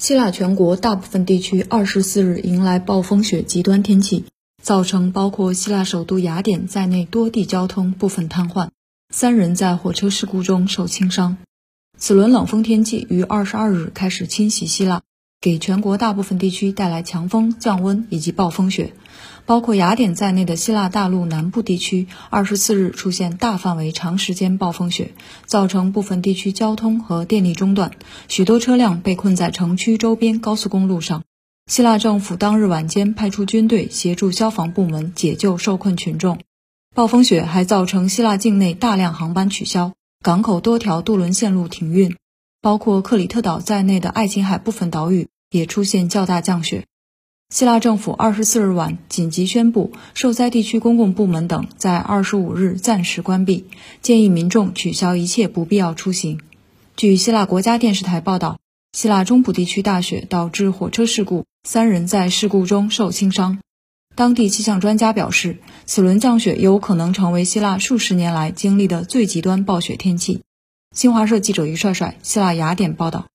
希腊全国大部分地区二十四日迎来暴风雪极端天气，造成包括希腊首都雅典在内多地交通部分瘫痪，三人在火车事故中受轻伤。此轮冷风天气于二十二日开始侵袭希腊。给全国大部分地区带来强风、降温以及暴风雪，包括雅典在内的希腊大陆南部地区，二十四日出现大范围、长时间暴风雪，造成部分地区交通和电力中断，许多车辆被困在城区周边高速公路上。希腊政府当日晚间派出军队协助消防部门解救受困群众。暴风雪还造成希腊境内大量航班取消，港口多条渡轮线路停运。包括克里特岛在内的爱琴海部分岛屿也出现较大降雪。希腊政府二十四日晚紧急宣布，受灾地区公共部门等在二十五日暂时关闭，建议民众取消一切不必要出行。据希腊国家电视台报道，希腊中部地区大雪导致火车事故，三人在事故中受轻伤。当地气象专家表示，此轮降雪有可能成为希腊数十年来经历的最极端暴雪天气。新华社记者于帅帅，希腊雅典报道。